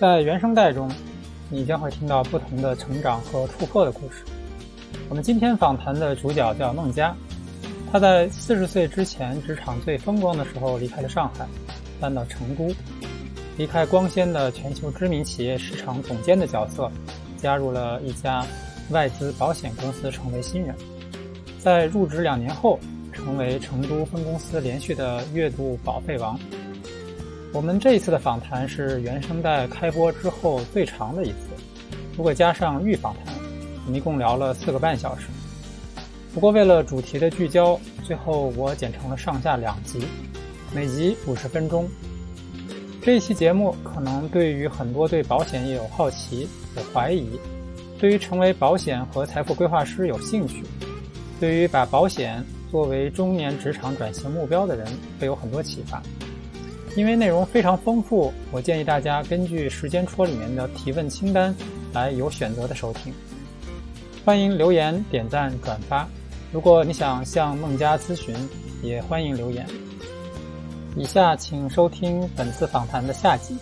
在原声带中，你将会听到不同的成长和突破的故事。我们今天访谈的主角叫孟佳，他在四十岁之前职场最风光的时候离开了上海，搬到成都，离开光鲜的全球知名企业市场总监的角色，加入了一家外资保险公司，成为新人。在入职两年后，成为成都分公司连续的月度保费王。我们这一次的访谈是原声带开播之后最长的一次，如果加上预访谈，我们一共聊了四个半小时。不过为了主题的聚焦，最后我剪成了上下两集，每集五十分钟。这一期节目可能对于很多对保险业有好奇、有怀疑，对于成为保险和财富规划师有兴趣，对于把保险作为中年职场转型目标的人会有很多启发。因为内容非常丰富，我建议大家根据时间戳里面的提问清单来有选择的收听。欢迎留言、点赞、转发。如果你想向孟佳咨询，也欢迎留言。以下请收听本次访谈的下集。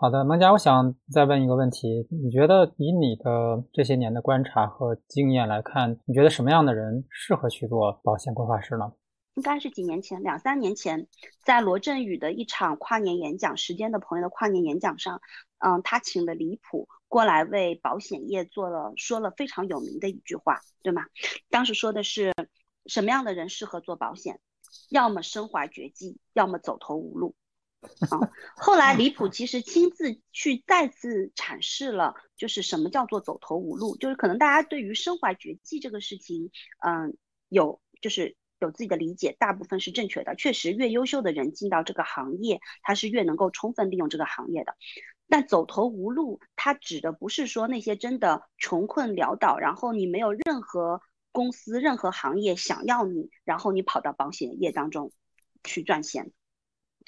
好的，孟佳，我想再问一个问题：你觉得以你的这些年的观察和经验来看，你觉得什么样的人适合去做保险规划师呢？应该是几年前，两三年前，在罗振宇的一场跨年演讲，时间的朋友的跨年演讲上，嗯，他请的李普过来为保险业做了说了非常有名的一句话，对吗？当时说的是什么样的人适合做保险？要么身怀绝技，要么走投无路。啊，后来李普其实亲自去再次阐释了，就是什么叫做走投无路，就是可能大家对于身怀绝技这个事情，嗯，有就是有自己的理解，大部分是正确的。确实，越优秀的人进到这个行业，他是越能够充分利用这个行业的。但走投无路，它指的不是说那些真的穷困潦倒，然后你没有任何公司、任何行业想要你，然后你跑到保险业当中去赚钱。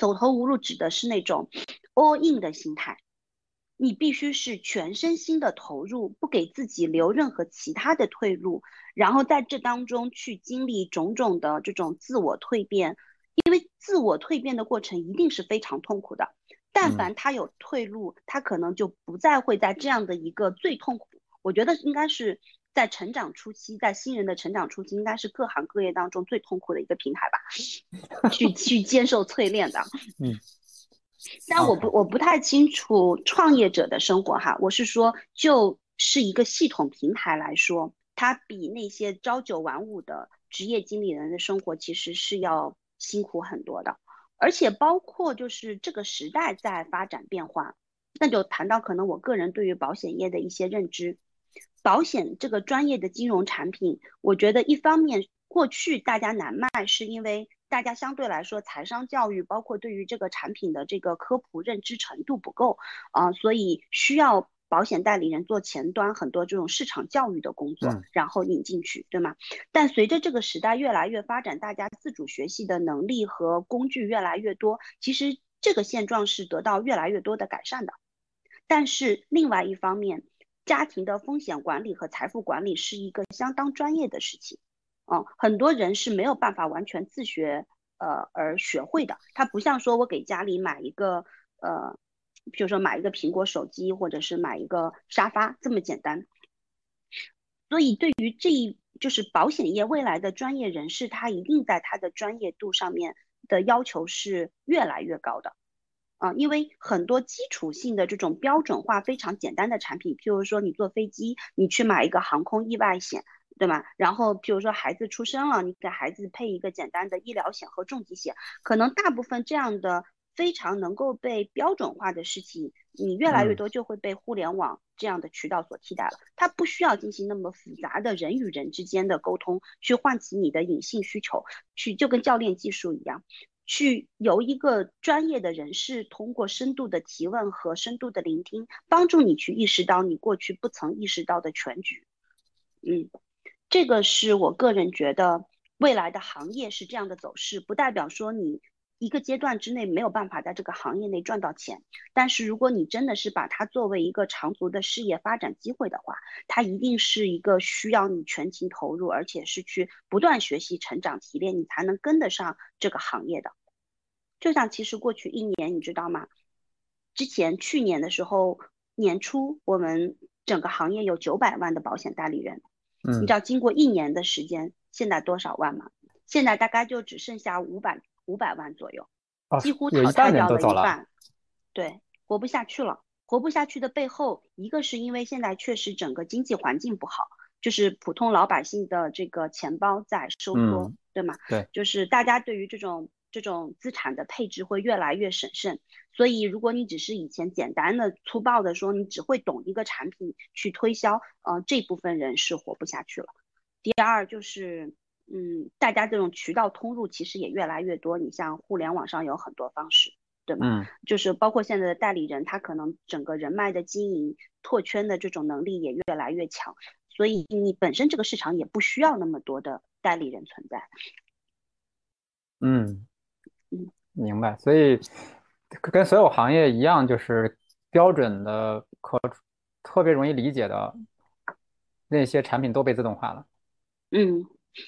走投无路指的是那种 all in 的心态，你必须是全身心的投入，不给自己留任何其他的退路，然后在这当中去经历种种的这种自我蜕变，因为自我蜕变的过程一定是非常痛苦的。但凡他有退路，他可能就不再会在这样的一个最痛苦。我觉得应该是。在成长初期，在新人的成长初期，应该是各行各业当中最痛苦的一个平台吧，去去接受淬炼的。嗯，但我不我不太清楚创业者的生活哈，我是说，就是一个系统平台来说，它比那些朝九晚五的职业经理人的生活其实是要辛苦很多的，而且包括就是这个时代在发展变化，那就谈到可能我个人对于保险业的一些认知。保险这个专业的金融产品，我觉得一方面过去大家难卖，是因为大家相对来说财商教育，包括对于这个产品的这个科普认知程度不够啊，所以需要保险代理人做前端很多这种市场教育的工作，然后引进去，对吗？但随着这个时代越来越发展，大家自主学习的能力和工具越来越多，其实这个现状是得到越来越多的改善的。但是另外一方面，家庭的风险管理和财富管理是一个相当专业的事情，嗯，很多人是没有办法完全自学，呃，而学会的。它不像说我给家里买一个，呃，比如说买一个苹果手机，或者是买一个沙发这么简单。所以，对于这一就是保险业未来的专业人士，他一定在他的专业度上面的要求是越来越高的。啊，因为很多基础性的这种标准化非常简单的产品，譬如说你坐飞机，你去买一个航空意外险，对吗？然后譬如说孩子出生了，你给孩子配一个简单的医疗险和重疾险，可能大部分这样的非常能够被标准化的事情，你越来越多就会被互联网这样的渠道所替代了。它不需要进行那么复杂的人与人之间的沟通，去唤起你的隐性需求，去就跟教练技术一样。去由一个专业的人士通过深度的提问和深度的聆听，帮助你去意识到你过去不曾意识到的全局。嗯，这个是我个人觉得未来的行业是这样的走势，不代表说你一个阶段之内没有办法在这个行业内赚到钱。但是如果你真的是把它作为一个长足的事业发展机会的话，它一定是一个需要你全情投入，而且是去不断学习、成长、提炼，你才能跟得上这个行业的。就像其实过去一年，你知道吗？之前去年的时候年初，我们整个行业有九百万的保险代理人，嗯，你知道经过一年的时间，现在多少万吗？现在大概就只剩下五百五百万左右，几乎淘汰掉了一半，对，活不下去了。活不下去的背后，一个是因为现在确实整个经济环境不好，就是普通老百姓的这个钱包在收缩，对吗？对，就是大家对于这种这种资产的配置会越来越审慎。所以，如果你只是以前简单的粗暴的说，你只会懂一个产品去推销，呃，这部分人是活不下去了。第二就是，嗯，大家这种渠道通路其实也越来越多，你像互联网上有很多方式。对吗？就是包括现在的代理人，他可能整个人脉的经营、拓圈的这种能力也越来越强，所以你本身这个市场也不需要那么多的代理人存在。嗯嗯，明白。所以跟所有行业一样，就是标准的、可特别容易理解的那些产品都被自动化了。嗯，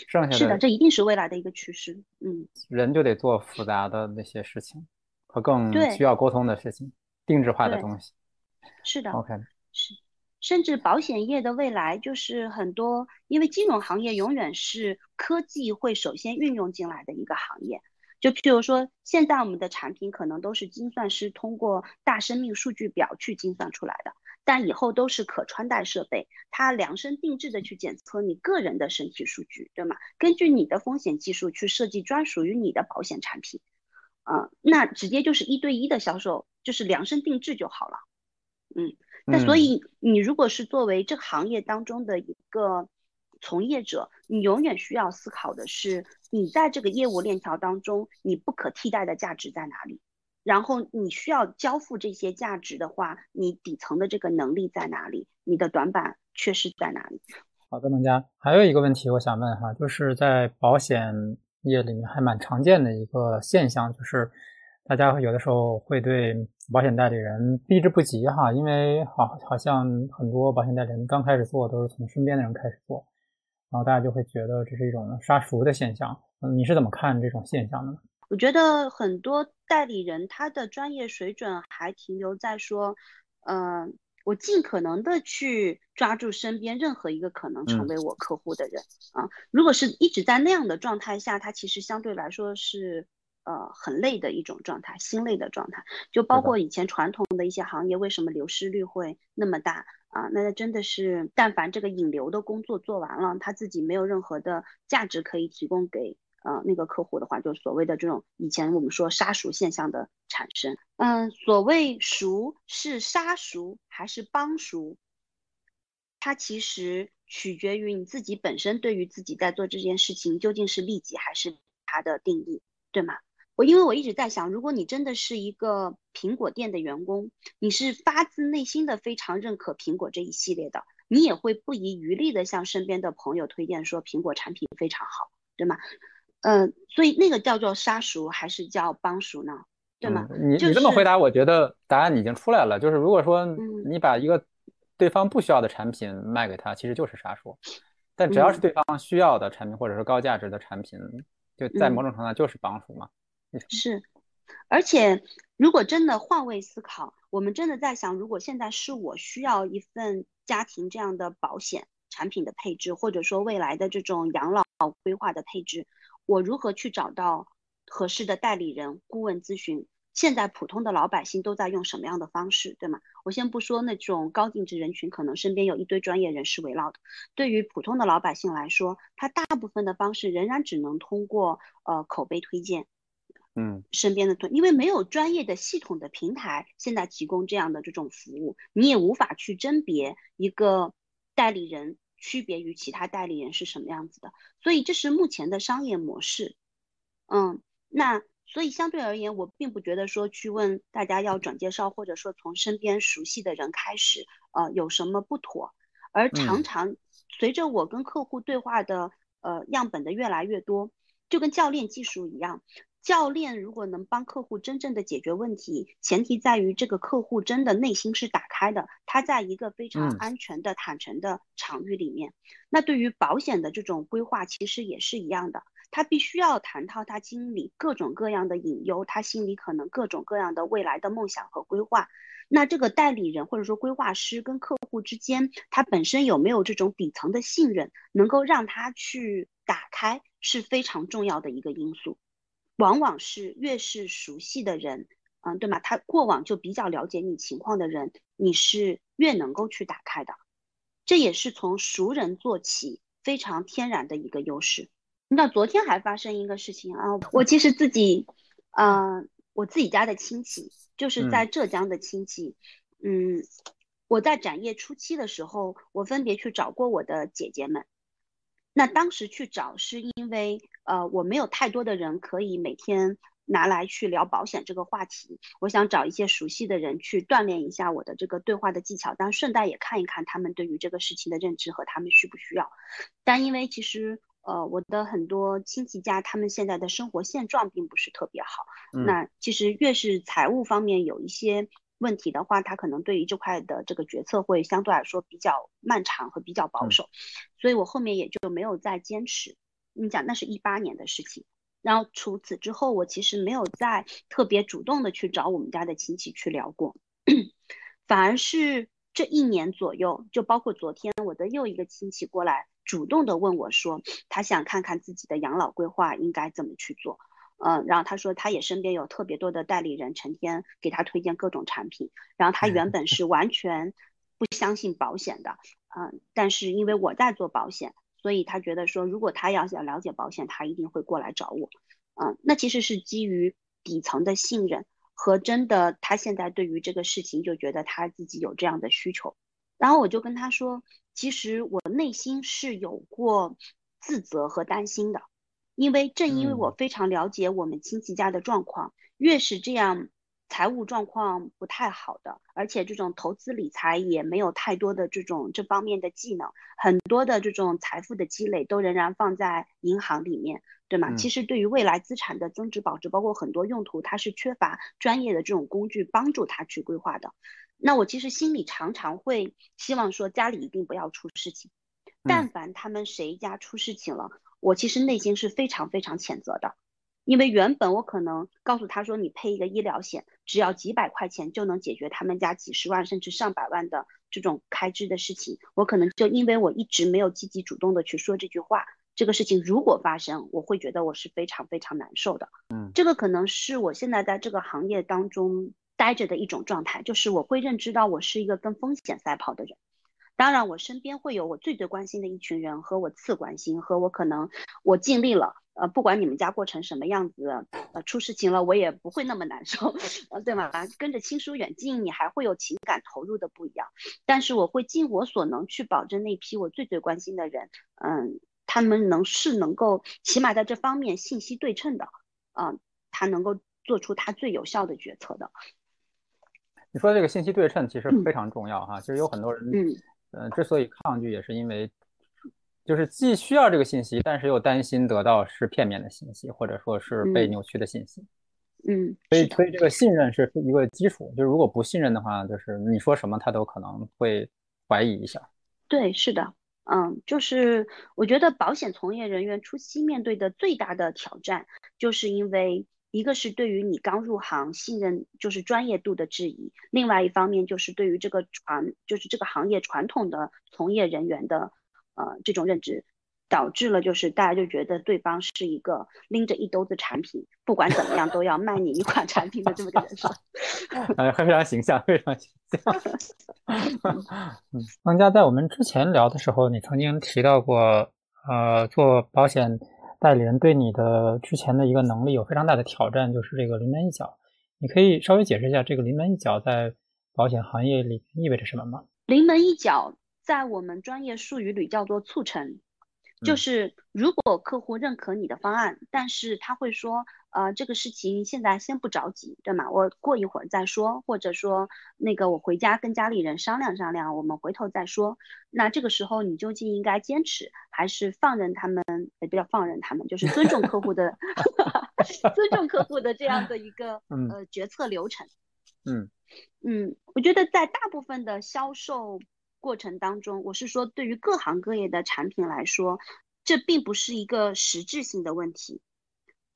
剩下的是的，这一定是未来的一个趋势。嗯，人就得做复杂的那些事情。和更需要沟通的事情，定制化的东西，是的，OK，是，甚至保险业的未来就是很多，因为金融行业永远是科技会首先运用进来的一个行业。就譬如说，现在我们的产品可能都是精算师通过大生命数据表去精算出来的，但以后都是可穿戴设备，它量身定制的去检测你个人的身体数据，对吗？根据你的风险技术去设计专属于你的保险产品。啊，那直接就是一对一的销售，就是量身定制就好了。嗯，那所以你如果是作为这个行业当中的一个从业者，你永远需要思考的是，你在这个业务链条当中，你不可替代的价值在哪里？然后你需要交付这些价值的话，你底层的这个能力在哪里？你的短板缺失在哪里？好的，孟佳，还有一个问题我想问哈，就是在保险。业里面还蛮常见的一个现象，就是大家有的时候会对保险代理人避之不及哈，因为好好像很多保险代理人刚开始做都是从身边的人开始做，然后大家就会觉得这是一种杀熟的现象。嗯，你是怎么看这种现象的呢？我觉得很多代理人他的专业水准还停留在说，嗯。我尽可能的去抓住身边任何一个可能成为我客户的人啊！如果是一直在那样的状态下，他其实相对来说是呃很累的一种状态，心累的状态。就包括以前传统的一些行业，为什么流失率会那么大啊？那那真的是，但凡这个引流的工作做完了，他自己没有任何的价值可以提供给。呃，那个客户的话，就所谓的这种以前我们说杀熟现象的产生。嗯，所谓熟是杀熟还是帮熟，它其实取决于你自己本身对于自己在做这件事情究竟是利己还是它的定义，对吗？我因为我一直在想，如果你真的是一个苹果店的员工，你是发自内心的非常认可苹果这一系列的，你也会不遗余力的向身边的朋友推荐说苹果产品非常好，对吗？嗯，所以那个叫做杀熟还是叫帮熟呢？对吗？你你这么回答，我觉得答案已经出来了。就是如果说你把一个对方不需要的产品卖给他，其实就是杀熟；但只要是对方需要的产品或者是高价值的产品，就在某种程度上就是帮熟嘛。是，而且如果真的换位思考，我们真的在想，如果现在是我需要一份家庭这样的保险产品的配置，或者说未来的这种养老规划的配置。我如何去找到合适的代理人、顾问咨询？现在普通的老百姓都在用什么样的方式，对吗？我先不说那种高净值人群，可能身边有一堆专业人士围绕的。对于普通的老百姓来说，他大部分的方式仍然只能通过呃口碑推荐，嗯，身边的推，因为没有专业的系统的平台现在提供这样的这种服务，你也无法去甄别一个代理人。区别于其他代理人是什么样子的？所以这是目前的商业模式。嗯，那所以相对而言，我并不觉得说去问大家要转介绍，或者说从身边熟悉的人开始，呃，有什么不妥？而常常随着我跟客户对话的呃样本的越来越多，就跟教练技术一样。教练如果能帮客户真正的解决问题，前提在于这个客户真的内心是打开的，他在一个非常安全的、坦诚的场域里面。那对于保险的这种规划，其实也是一样的。他必须要谈到他经历各种各样的隐忧，他心里可能各种各样的未来的梦想和规划。那这个代理人或者说规划师跟客户之间，他本身有没有这种底层的信任，能够让他去打开，是非常重要的一个因素。往往是越是熟悉的人，嗯，对吗？他过往就比较了解你情况的人，你是越能够去打开的。这也是从熟人做起，非常天然的一个优势。那昨天还发生一个事情啊，我其实自己，嗯，我自己家的亲戚。就是在浙江的亲戚，嗯，我在展业初期的时候，我分别去找过我的姐姐们。那当时去找是因为，呃，我没有太多的人可以每天拿来去聊保险这个话题，我想找一些熟悉的人去锻炼一下我的这个对话的技巧，但顺带也看一看他们对于这个事情的认知和他们需不需要。但因为其实。呃，我的很多亲戚家，他们现在的生活现状并不是特别好。那其实越是财务方面有一些问题的话，他可能对于这块的这个决策会相对来说比较漫长和比较保守。所以我后面也就没有再坚持。你讲那是一八年的事情，然后除此之后，我其实没有再特别主动的去找我们家的亲戚去聊过，反而是这一年左右，就包括昨天我的又一个亲戚过来。主动的问我说，他想看看自己的养老规划应该怎么去做，嗯，然后他说他也身边有特别多的代理人，成天给他推荐各种产品，然后他原本是完全不相信保险的，嗯，但是因为我在做保险，所以他觉得说如果他要想了解保险，他一定会过来找我，嗯，那其实是基于底层的信任和真的他现在对于这个事情就觉得他自己有这样的需求，然后我就跟他说。其实我内心是有过自责和担心的，因为正因为我非常了解我们亲戚家的状况，越是这样财务状况不太好的，而且这种投资理财也没有太多的这种这方面的技能，很多的这种财富的积累都仍然放在银行里面，对吗？其实对于未来资产的增值保值，包括很多用途，它是缺乏专业的这种工具帮助他去规划的。那我其实心里常常会希望说家里一定不要出事情，但凡他们谁家出事情了，我其实内心是非常非常谴责的，因为原本我可能告诉他说你配一个医疗险，只要几百块钱就能解决他们家几十万甚至上百万的这种开支的事情，我可能就因为我一直没有积极主动的去说这句话，这个事情如果发生，我会觉得我是非常非常难受的。嗯，这个可能是我现在在这个行业当中。待着的一种状态，就是我会认知到我是一个跟风险赛跑的人。当然，我身边会有我最最关心的一群人和我次关心，和我可能我尽力了，呃，不管你们家过成什么样子，呃，出事情了我也不会那么难受，呃，对吗？跟着亲疏远近，你还会有情感投入的不一样。但是我会尽我所能去保证那批我最最关心的人，嗯，他们能是能够起码在这方面信息对称的，嗯，他能够做出他最有效的决策的。你说这个信息对称其实非常重要哈，其实有很多人，嗯，之所以抗拒，也是因为就是既需要这个信息，但是又担心得到是片面的信息，或者说是被扭曲的信息。嗯，所以所以这个信任是一个基础，就是如果不信任的话，就是你说什么他都可能会怀疑一下。对，是的，嗯，就是我觉得保险从业人员初期面对的最大的挑战，就是因为。一个是对于你刚入行信任就是专业度的质疑，另外一方面就是对于这个传就是这个行业传统的从业人员的呃这种认知，导致了就是大家就觉得对方是一个拎着一兜子产品，不管怎么样都要卖你一款产品的这么个人设。哎，非常形象，非常形象。嗯，王佳，在我们之前聊的时候，你曾经提到过，呃，做保险。代理人对你的之前的一个能力有非常大的挑战，就是这个临门一脚。你可以稍微解释一下这个临门一脚在保险行业里意味着什么吗？临门一脚在我们专业术语里叫做促成，就是如果客户认可你的方案，但是他会说。呃，这个事情现在先不着急，对吗？我过一会儿再说，或者说那个我回家跟家里人商量商量，我们回头再说。那这个时候你究竟应该坚持，还是放任他们？也不叫放任他们，就是尊重客户的，尊重客户的这样的一个呃决策流程。嗯嗯，我觉得在大部分的销售过程当中，我是说对于各行各业的产品来说。这并不是一个实质性的问题。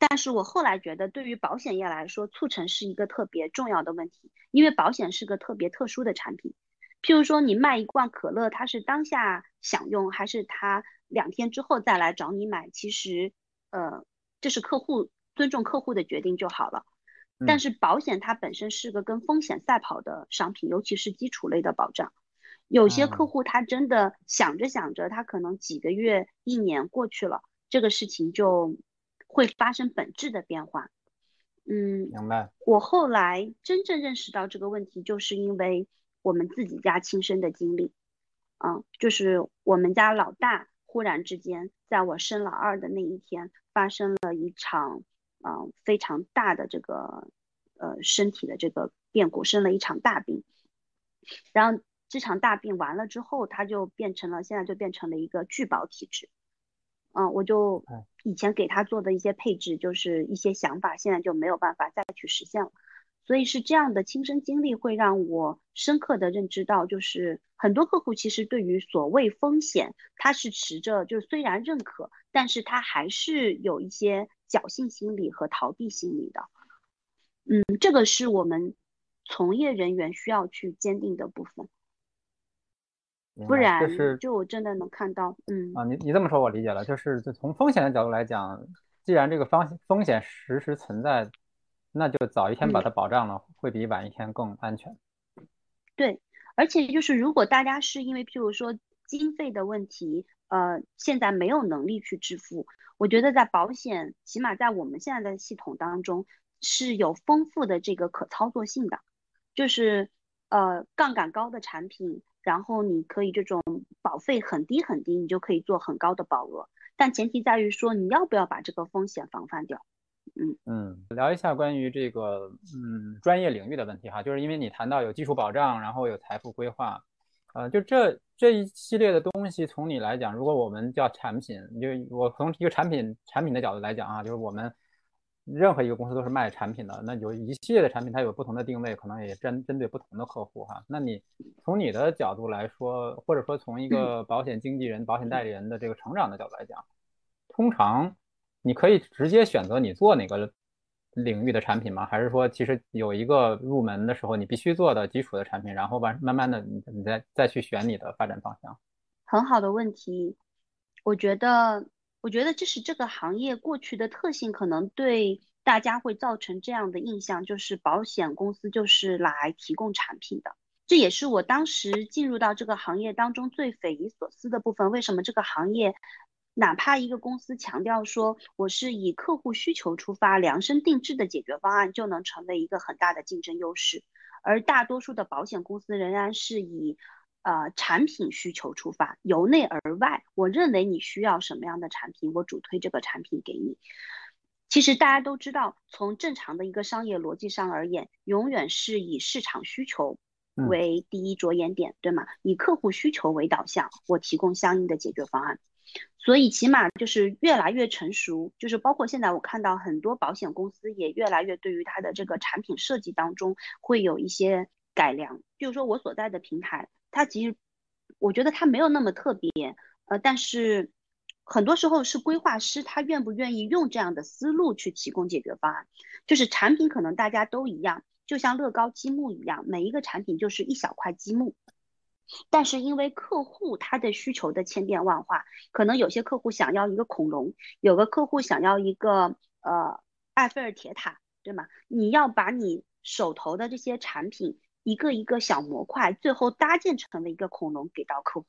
但是我后来觉得，对于保险业来说，促成是一个特别重要的问题，因为保险是个特别特殊的产品。譬如说，你卖一罐可乐，它是当下享用，还是他两天之后再来找你买？其实，呃，这是客户尊重客户的决定就好了。但是保险它本身是个跟风险赛跑的商品，尤其是基础类的保障。有些客户他真的想着想着，他可能几个月、一年过去了，这个事情就。会发生本质的变化，嗯，明白。我后来真正认识到这个问题，就是因为我们自己家亲身的经历，嗯，就是我们家老大忽然之间在我生老二的那一天，发生了一场，嗯，非常大的这个，呃，身体的这个变故，生了一场大病，然后这场大病完了之后，他就变成了，现在就变成了一个拒保体质。嗯，我就以前给他做的一些配置，就是一些想法，现在就没有办法再去实现了。所以是这样的亲身经历会让我深刻的认知到，就是很多客户其实对于所谓风险，他是持着就虽然认可，但是他还是有一些侥幸心理和逃避心理的。嗯，这个是我们从业人员需要去坚定的部分。不然，就我真的能看到，嗯啊，你你这么说，我理解了，就是就从风险的角度来讲，既然这个方风险实时存在，那就早一天把它保障了，会比晚一天更安全。对，而且就是如果大家是因为譬如说经费的问题，呃，现在没有能力去支付，我觉得在保险，起码在我们现在的系统当中是有丰富的这个可操作性的，就是呃杠杆高的产品。然后你可以这种保费很低很低，你就可以做很高的保额，但前提在于说你要不要把这个风险防范掉。嗯嗯，聊一下关于这个嗯专业领域的问题哈，就是因为你谈到有基础保障，然后有财富规划，呃，就这这一系列的东西，从你来讲，如果我们叫产品，就我从一个产品产品的角度来讲啊，就是我们。任何一个公司都是卖产品的，那有一系列的产品，它有不同的定位，可能也针针对不同的客户哈。那你从你的角度来说，或者说从一个保险经纪人、保险代理人的这个成长的角度来讲，通常你可以直接选择你做哪个领域的产品吗？还是说其实有一个入门的时候你必须做的基础的产品，然后慢慢慢的你你再再去选你的发展方向？很好的问题，我觉得。我觉得这是这个行业过去的特性，可能对大家会造成这样的印象，就是保险公司就是来提供产品的。这也是我当时进入到这个行业当中最匪夷所思的部分。为什么这个行业，哪怕一个公司强调说我是以客户需求出发量身定制的解决方案，就能成为一个很大的竞争优势，而大多数的保险公司仍然是以。呃，产品需求出发，由内而外，我认为你需要什么样的产品，我主推这个产品给你。其实大家都知道，从正常的一个商业逻辑上而言，永远是以市场需求为第一着眼点，对吗？以客户需求为导向，我提供相应的解决方案。所以起码就是越来越成熟，就是包括现在我看到很多保险公司也越来越对于它的这个产品设计当中会有一些改良。比如说我所在的平台。它其实，我觉得它没有那么特别，呃，但是很多时候是规划师他愿不愿意用这样的思路去提供解决方案。就是产品可能大家都一样，就像乐高积木一样，每一个产品就是一小块积木，但是因为客户他的需求的千变万化，可能有些客户想要一个恐龙，有个客户想要一个呃埃菲尔铁塔，对吗？你要把你手头的这些产品。一个一个小模块，最后搭建成了一个恐龙给到客户，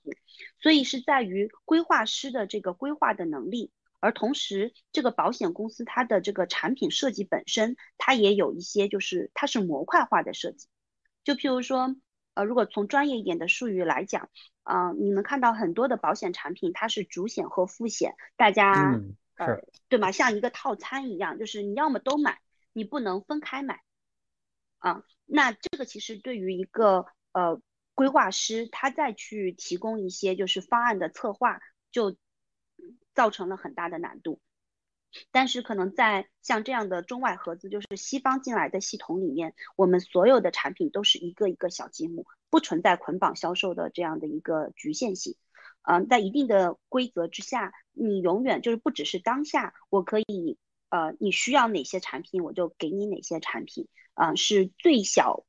所以是在于规划师的这个规划的能力，而同时这个保险公司它的这个产品设计本身，它也有一些就是它是模块化的设计，就譬如说，呃，如果从专业一点的术语来讲，嗯，你能看到很多的保险产品，它是主险和副险，大家呃对吗？像一个套餐一样，就是你要么都买，你不能分开买。啊，那这个其实对于一个呃规划师，他再去提供一些就是方案的策划，就造成了很大的难度。但是可能在像这样的中外合资，就是西方进来的系统里面，我们所有的产品都是一个一个小积木，不存在捆绑销售的这样的一个局限性。嗯，在一定的规则之下，你永远就是不只是当下，我可以，呃，你需要哪些产品，我就给你哪些产品，啊，是最小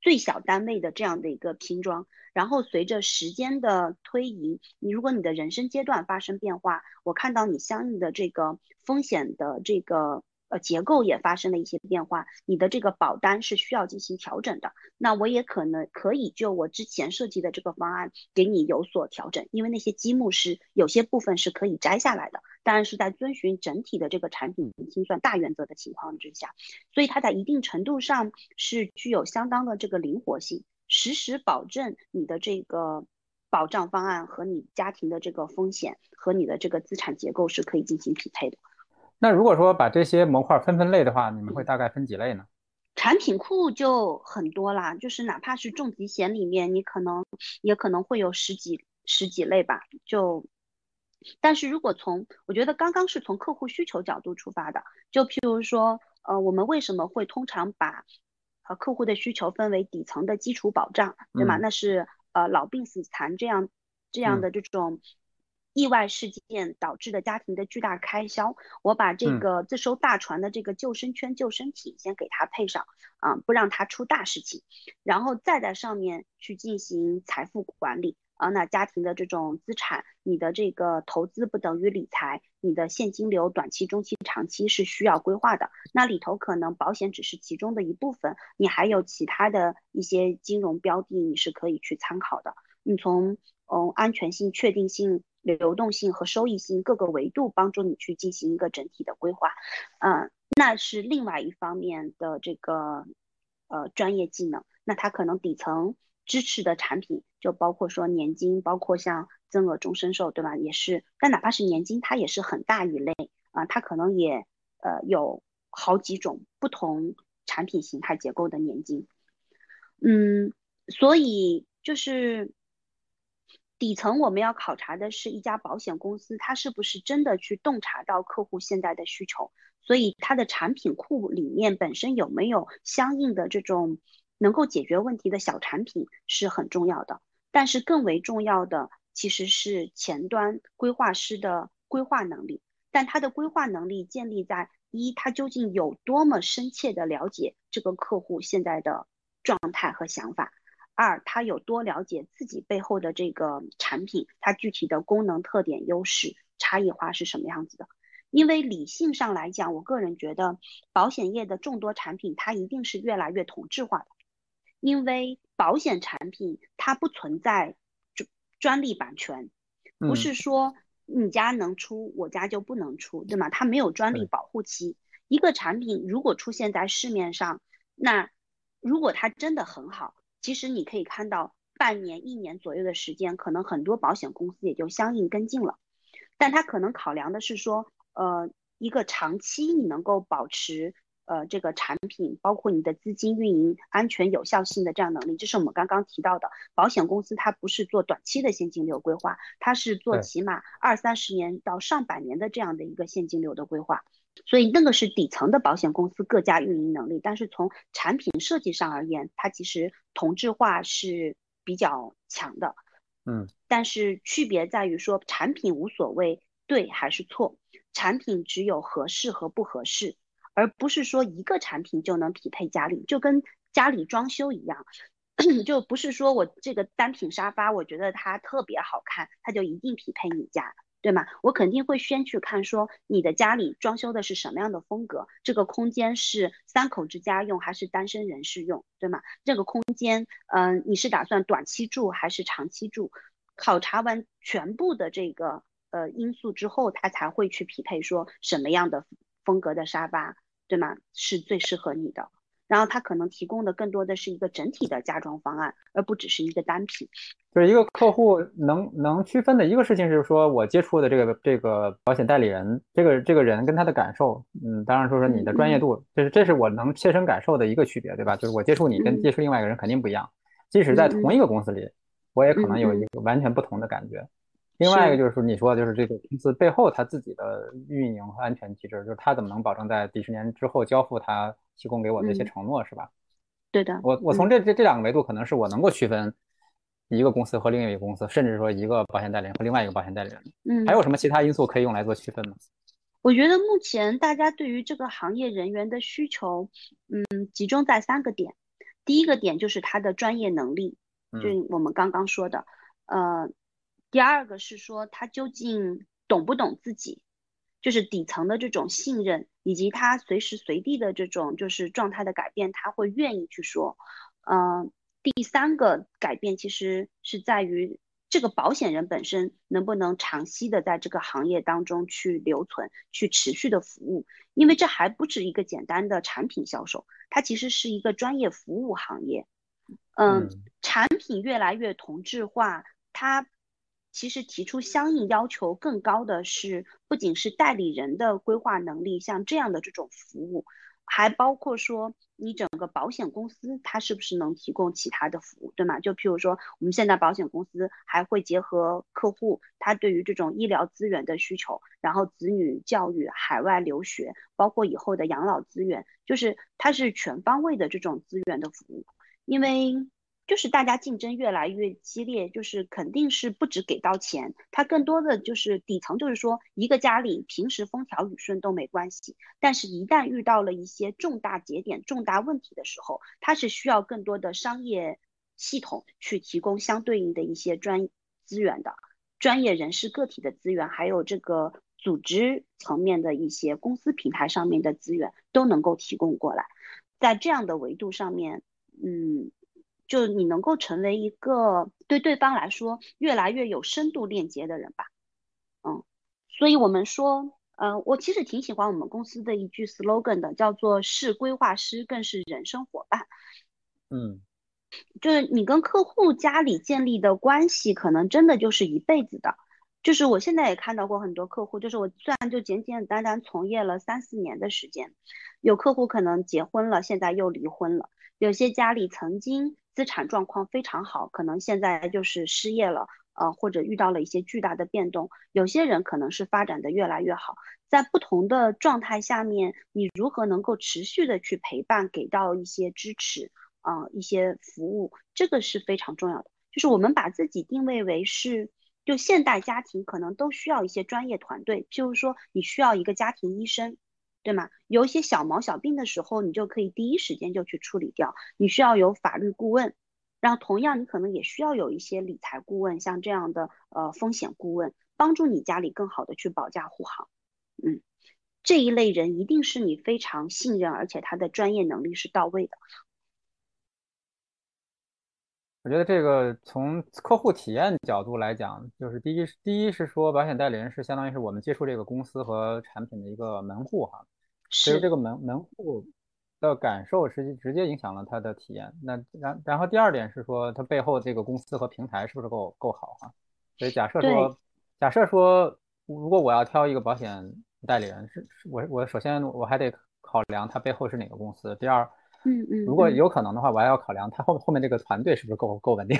最小单位的这样的一个拼装。然后随着时间的推移，你如果你的人生阶段发生变化，我看到你相应的这个风险的这个。呃，结构也发生了一些变化，你的这个保单是需要进行调整的。那我也可能可以就我之前设计的这个方案给你有所调整，因为那些积木是有些部分是可以摘下来的，当然是在遵循整体的这个产品清算大原则的情况之下，所以它在一定程度上是具有相当的这个灵活性，实时保证你的这个保障方案和你家庭的这个风险和你的这个资产结构是可以进行匹配的。那如果说把这些模块分分类的话，你们会大概分几类呢？产品库就很多啦，就是哪怕是重疾险里面，你可能也可能会有十几十几类吧。就，但是如果从我觉得刚刚是从客户需求角度出发的，就譬如说，呃，我们为什么会通常把呃客户的需求分为底层的基础保障，对吗？那是呃老病死残这样这样的这种。意外事件导致的家庭的巨大开销，我把这个这艘大船的这个救生圈、救生艇先给它配上啊，不让它出大事情，然后再在上面去进行财富管理啊。那家庭的这种资产，你的这个投资不等于理财，你的现金流短期、中期、长期是需要规划的。那里头可能保险只是其中的一部分，你还有其他的一些金融标的，你是可以去参考的。你从嗯安全性、确定性。流动性和收益性各个维度帮助你去进行一个整体的规划，嗯，那是另外一方面的这个呃专业技能。那它可能底层支持的产品就包括说年金，包括像增额终身寿，对吧？也是，但哪怕是年金，它也是很大一类啊，它可能也呃有好几种不同产品形态结构的年金，嗯，所以就是。底层我们要考察的是一家保险公司，它是不是真的去洞察到客户现在的需求，所以它的产品库里面本身有没有相应的这种能够解决问题的小产品是很重要的。但是更为重要的其实是前端规划师的规划能力，但他的规划能力建立在一，他究竟有多么深切的了解这个客户现在的状态和想法。二，他有多了解自己背后的这个产品，它具体的功能特点、优势、差异化是什么样子的？因为理性上来讲，我个人觉得保险业的众多产品，它一定是越来越同质化的。因为保险产品它不存在专专利版权，不是说你家能出，我家就不能出，对吗？它没有专利保护期。一个产品如果出现在市面上，那如果它真的很好。其实你可以看到，半年、一年左右的时间，可能很多保险公司也就相应跟进了。但他可能考量的是说，呃，一个长期你能够保持呃这个产品，包括你的资金运营安全有效性的这样能力。这是我们刚刚提到的，保险公司它不是做短期的现金流规划，它是做起码二三十年到上百年的这样的一个现金流的规划。所以那个是底层的保险公司各家运营能力，但是从产品设计上而言，它其实同质化是比较强的，嗯，但是区别在于说产品无所谓对还是错，产品只有合适和不合适，而不是说一个产品就能匹配家里，就跟家里装修一样，就不是说我这个单品沙发我觉得它特别好看，它就一定匹配你家。对吗？我肯定会先去看，说你的家里装修的是什么样的风格，这个空间是三口之家用还是单身人士用，对吗？这个空间，嗯，你是打算短期住还是长期住？考察完全部的这个呃因素之后，他才会去匹配说什么样的风格的沙发，对吗？是最适合你的。然后他可能提供的更多的是一个整体的家装方案，而不只是一个单品。就是一个客户能能区分的一个事情是说，我接触的这个这个保险代理人，这个这个人跟他的感受，嗯，当然说说你的专业度，这是这是我能切身感受的一个区别，对吧？就是我接触你跟接触另外一个人肯定不一样，即使在同一个公司里，我也可能有一个完全不同的感觉。另外一个就是说，你说的就是这个公司背后他自己的运营和安全机制，就是他怎么能保证在几十年之后交付他提供给我的一些承诺，是吧？对的。我我从这这这两个维度，可能是我能够区分一个公司和另一个公司，甚至说一个保险代理人和另外一个保险代理人。嗯，还有什么其他因素可以用来做区分吗？我觉得目前大家对于这个行业人员的需求，嗯，集中在三个点。第一个点就是他的专业能力，就我们刚刚说的，呃，第二个是说他究竟懂不懂自己，就是底层的这种信任，以及他随时随地的这种就是状态的改变，他会愿意去说。嗯，第三个改变其实是在于这个保险人本身能不能长期的在这个行业当中去留存，去持续的服务，因为这还不止一个简单的产品销售。它其实是一个专业服务行业，嗯，产品越来越同质化，它其实提出相应要求更高的是，不仅是代理人的规划能力，像这样的这种服务，还包括说你整个保险公司它是不是能提供其他的服务，对吗？就譬如说，我们现在保险公司还会结合客户他对于这种医疗资源的需求，然后子女教育、海外留学，包括以后的养老资源。就是它是全方位的这种资源的服务，因为就是大家竞争越来越激烈，就是肯定是不止给到钱，它更多的就是底层，就是说一个家里平时风调雨顺都没关系，但是一旦遇到了一些重大节点、重大问题的时候，它是需要更多的商业系统去提供相对应的一些专资源的，专业人士个体的资源，还有这个。组织层面的一些公司平台上面的资源都能够提供过来，在这样的维度上面，嗯，就你能够成为一个对对方来说越来越有深度链接的人吧，嗯，所以我们说，呃，我其实挺喜欢我们公司的一句 slogan 的，叫做是规划师更是人生伙伴，嗯，就是你跟客户家里建立的关系，可能真的就是一辈子的。就是我现在也看到过很多客户，就是我虽然就简简单单从业了三四年的时间，有客户可能结婚了，现在又离婚了；有些家里曾经资产状况非常好，可能现在就是失业了，呃，或者遇到了一些巨大的变动；有些人可能是发展的越来越好。在不同的状态下面，你如何能够持续的去陪伴，给到一些支持，啊，一些服务，这个是非常重要的。就是我们把自己定位为是。就现代家庭可能都需要一些专业团队，譬如说你需要一个家庭医生，对吗？有一些小毛小病的时候，你就可以第一时间就去处理掉。你需要有法律顾问，然后同样你可能也需要有一些理财顾问，像这样的呃风险顾问，帮助你家里更好的去保驾护航。嗯，这一类人一定是你非常信任，而且他的专业能力是到位的。我觉得这个从客户体验角度来讲，就是第一，第一是说保险代理人是相当于是我们接触这个公司和产品的一个门户哈，所以这个门门户的感受实际直接影响了他的体验。那然然后第二点是说，他背后这个公司和平台是不是够够好啊？所以假设说，假设说，如果我要挑一个保险代理人，是我我首先我还得考量他背后是哪个公司。第二。嗯嗯，如果有可能的话，我还要考量他后后面这个团队是不是够够稳定。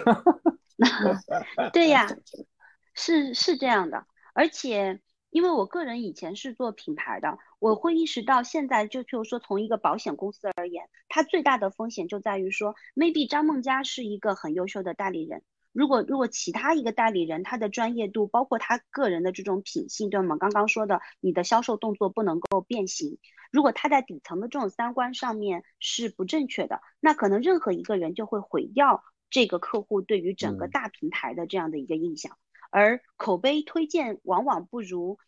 对呀，是是这样的。而且，因为我个人以前是做品牌的，我会意识到现在就就是说，从一个保险公司而言，它最大的风险就在于说，maybe 张梦佳是一个很优秀的代理人。如果如果其他一个代理人他的专业度，包括他个人的这种品性，对吗？刚刚说的，你的销售动作不能够变形。如果他在底层的这种三观上面是不正确的，那可能任何一个人就会毁掉这个客户对于整个大平台的这样的一个印象。而口碑推荐往往不如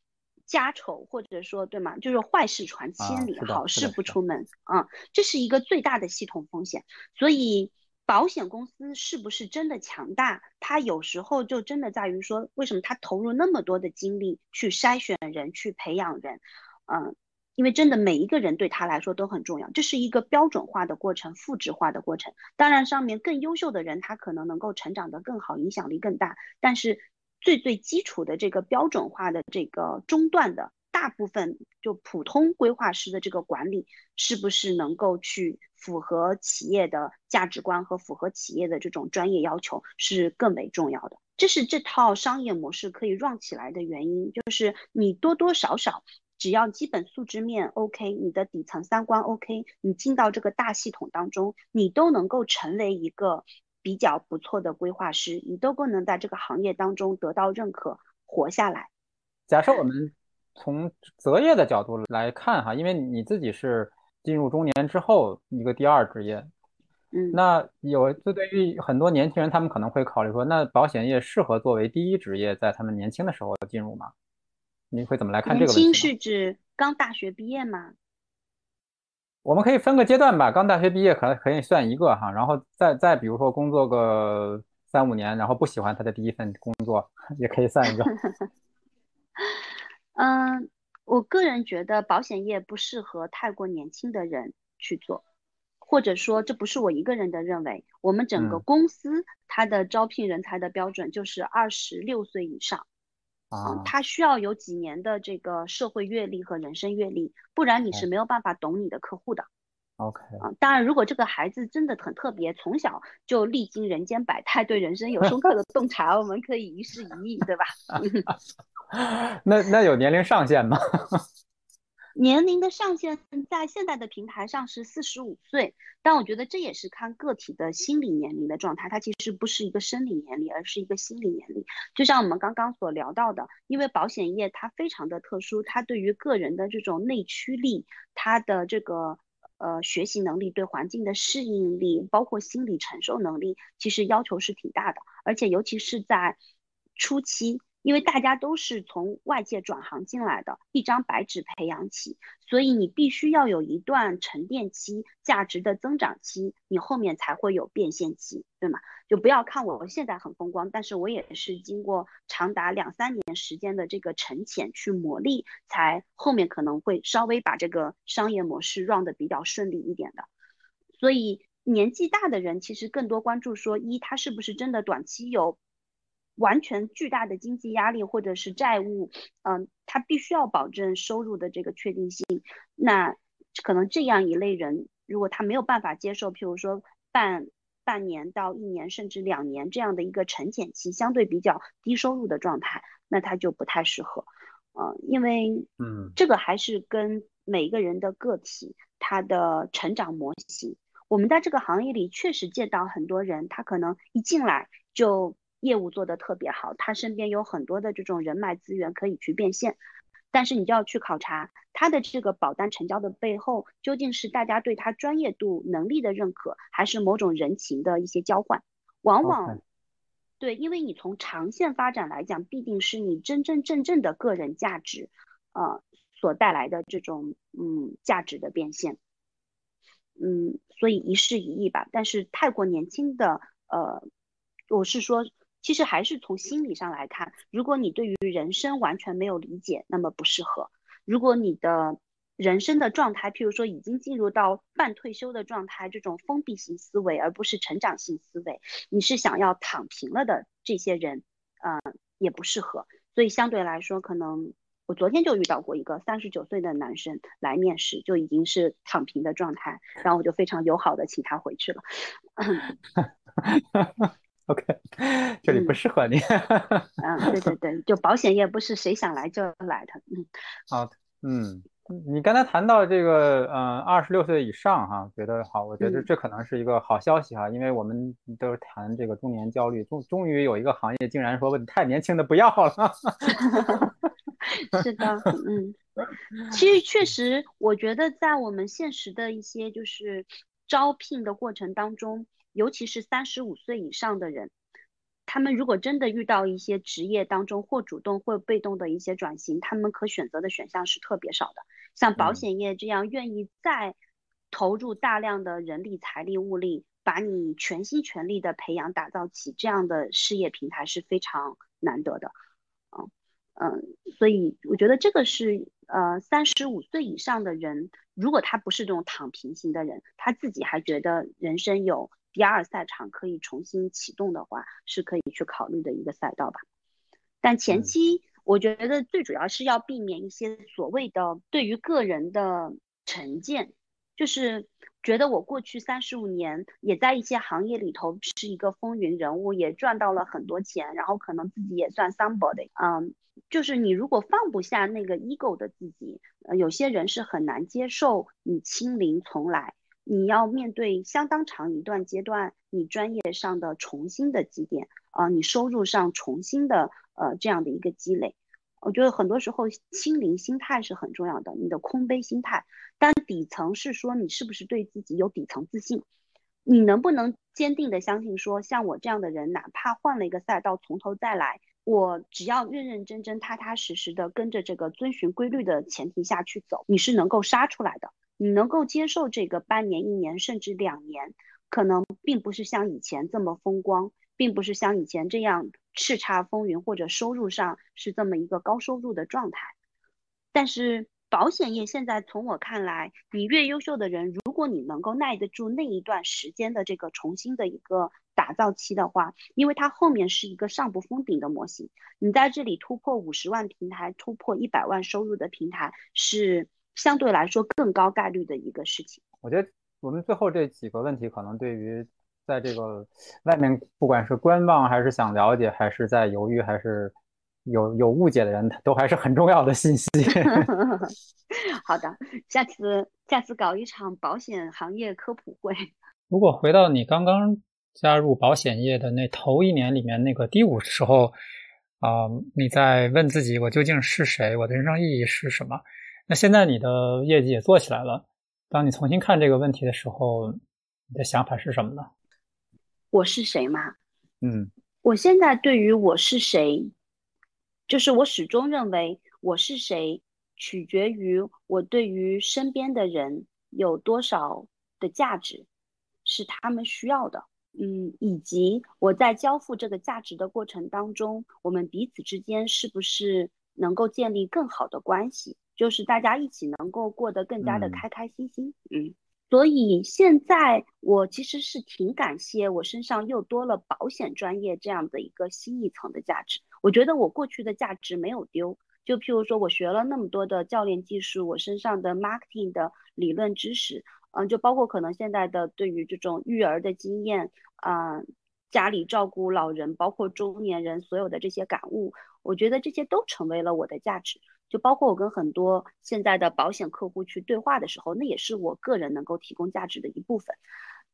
家丑，或者说对吗？就是坏事传千里，好事不出门啊，这是一个最大的系统风险。所以保险公司是不是真的强大？它有时候就真的在于说，为什么他投入那么多的精力去筛选人，去培养人？嗯。因为真的每一个人对他来说都很重要，这是一个标准化的过程、复制化的过程。当然，上面更优秀的人他可能能够成长得更好，影响力更大。但是最最基础的这个标准化的这个中段的大部分，就普通规划师的这个管理，是不是能够去符合企业的价值观和符合企业的这种专业要求，是更为重要的。这是这套商业模式可以 run 起来的原因，就是你多多少少。只要基本素质面 OK，你的底层三观 OK，你进到这个大系统当中，你都能够成为一个比较不错的规划师，你都不能在这个行业当中得到认可，活下来。假设我们从择业的角度来看哈，因为你自己是进入中年之后一个第二职业，嗯，那有这对于很多年轻人，他们可能会考虑说，那保险业适合作为第一职业，在他们年轻的时候进入吗？你会怎么来看这个问题？年轻是指刚大学毕业吗？我们可以分个阶段吧，刚大学毕业可能可以算一个哈，然后再再比如说工作个三五年，然后不喜欢他的第一份工作，也可以算一个。嗯，我个人觉得保险业不适合太过年轻的人去做，或者说这不是我一个人的认为，我们整个公司它的招聘人才的标准就是二十六岁以上。啊，他需要有几年的这个社会阅历和人生阅历，不然你是没有办法懂你的客户的。OK，啊，当然，如果这个孩子真的很特别，从小就历经人间百态，对人生有深刻的洞察，我们可以一事一议，对吧？那那有年龄上限吗？年龄的上限在现在的平台上是四十五岁，但我觉得这也是看个体的心理年龄的状态，它其实不是一个生理年龄，而是一个心理年龄。就像我们刚刚所聊到的，因为保险业它非常的特殊，它对于个人的这种内驱力，它的这个呃学习能力、对环境的适应力，包括心理承受能力，其实要求是挺大的，而且尤其是在初期。因为大家都是从外界转行进来的，一张白纸培养起，所以你必须要有一段沉淀期、价值的增长期，你后面才会有变现期，对吗？就不要看我现在很风光，但是我也是经过长达两三年时间的这个沉潜去磨砺，才后面可能会稍微把这个商业模式 run 的比较顺利一点的。所以年纪大的人其实更多关注说，一他是不是真的短期有。完全巨大的经济压力或者是债务，嗯，他必须要保证收入的这个确定性。那可能这样一类人，如果他没有办法接受，譬如说半半年到一年甚至两年这样的一个沉潜期，相对比较低收入的状态，那他就不太适合。嗯，因为嗯，这个还是跟每个人的个体他的成长模型。我们在这个行业里确实见到很多人，他可能一进来就。业务做得特别好，他身边有很多的这种人脉资源可以去变现，但是你就要去考察他的这个保单成交的背后，究竟是大家对他专业度能力的认可，还是某种人情的一些交换？往往对，因为你从长线发展来讲，必定是你真真正正的个人价值，呃，所带来的这种嗯价值的变现，嗯，所以一事一议吧。但是太过年轻的，呃，我是说。其实还是从心理上来看，如果你对于人生完全没有理解，那么不适合；如果你的人生的状态，譬如说已经进入到半退休的状态，这种封闭型思维而不是成长性思维，你是想要躺平了的这些人，嗯，也不适合。所以相对来说，可能我昨天就遇到过一个三十九岁的男生来面试，就已经是躺平的状态，然后我就非常友好的请他回去了。OK，这里不适合你。嗯，对对对，就保险业不是谁想来就来的。嗯，好，嗯，你刚才谈到这个，嗯，二十六岁以上哈，觉得好，我觉得这可能是一个好消息哈，因为我们都是谈这个中年焦虑，终终于有一个行业竟然说你太年轻的不要了。是的，嗯，其实确实，我觉得在我们现实的一些就是招聘的过程当中。尤其是三十五岁以上的人，他们如果真的遇到一些职业当中或主动或被动的一些转型，他们可选择的选项是特别少的。像保险业这样愿意再投入大量的人力、财力、物力，把你全心全力的培养、打造起这样的事业平台是非常难得的。嗯嗯，所以我觉得这个是呃三十五岁以上的人，如果他不是这种躺平型的人，他自己还觉得人生有。第二赛场可以重新启动的话，是可以去考虑的一个赛道吧。但前期我觉得最主要是要避免一些所谓的对于个人的成见，就是觉得我过去三十五年也在一些行业里头是一个风云人物，也赚到了很多钱，然后可能自己也算 somebody。嗯，就是你如果放不下那个 ego 的自己，呃，有些人是很难接受你清零重来。你要面对相当长一段阶段，你专业上的重新的积淀啊，你收入上重新的呃这样的一个积累。我觉得很多时候清零心态是很重要的，你的空杯心态。但底层是说你是不是对自己有底层自信，你能不能坚定的相信说，像我这样的人，哪怕换了一个赛道，从头再来。我只要认认真真、踏踏实实的跟着这个遵循规律的前提下去走，你是能够杀出来的。你能够接受这个半年、一年甚至两年，可能并不是像以前这么风光，并不是像以前这样叱咤风云，或者收入上是这么一个高收入的状态。但是保险业现在从我看来，你越优秀的人，如果你能够耐得住那一段时间的这个重新的一个。打造期的话，因为它后面是一个上不封顶的模型，你在这里突破五十万平台，突破一百万收入的平台，是相对来说更高概率的一个事情。我觉得我们最后这几个问题，可能对于在这个外面，不管是观望还是想了解，还是在犹豫，还是有有误解的人，都还是很重要的信息。好的，下次下次搞一场保险行业科普会。如果回到你刚刚。加入保险业的那头一年里面那个低谷时候，啊，你在问自己我究竟是谁，我的人生意义是什么？那现在你的业绩也做起来了，当你重新看这个问题的时候，你的想法是什么呢？我是谁吗？嗯，我现在对于我是谁，就是我始终认为我是谁取决于我对于身边的人有多少的价值，是他们需要的。嗯，以及我在交付这个价值的过程当中，我们彼此之间是不是能够建立更好的关系？就是大家一起能够过得更加的开开心心。嗯，所以现在我其实是挺感谢我身上又多了保险专业这样的一个新一层的价值。我觉得我过去的价值没有丢。就譬如说我学了那么多的教练技术，我身上的 marketing 的理论知识。嗯，就包括可能现在的对于这种育儿的经验，啊，家里照顾老人，包括中年人所有的这些感悟，我觉得这些都成为了我的价值。就包括我跟很多现在的保险客户去对话的时候，那也是我个人能够提供价值的一部分。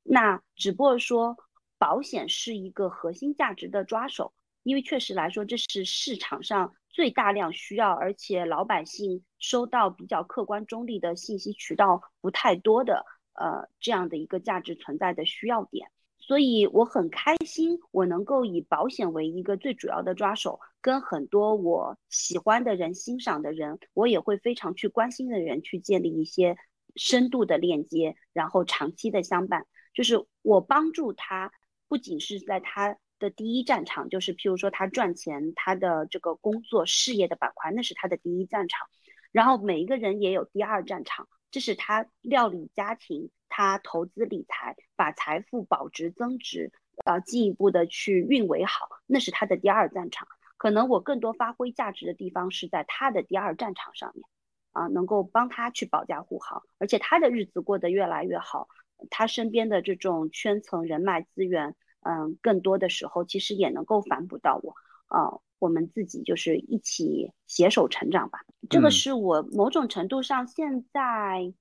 那只不过说，保险是一个核心价值的抓手，因为确实来说，这是市场上最大量需要，而且老百姓。收到比较客观中立的信息渠道不太多的，呃，这样的一个价值存在的需要点，所以我很开心，我能够以保险为一个最主要的抓手，跟很多我喜欢的人、欣赏的人，我也会非常去关心的人去建立一些深度的链接，然后长期的相伴。就是我帮助他，不仅是在他的第一战场，就是譬如说他赚钱，他的这个工作事业的板块，那是他的第一战场。然后每一个人也有第二战场，这是他料理家庭，他投资理财，把财富保值增值，呃，进一步的去运维好，那是他的第二战场。可能我更多发挥价值的地方是在他的第二战场上面，啊，能够帮他去保驾护航，而且他的日子过得越来越好，他身边的这种圈层人脉资源，嗯，更多的时候其实也能够反哺到我，啊。我们自己就是一起携手成长吧，这个是我某种程度上现在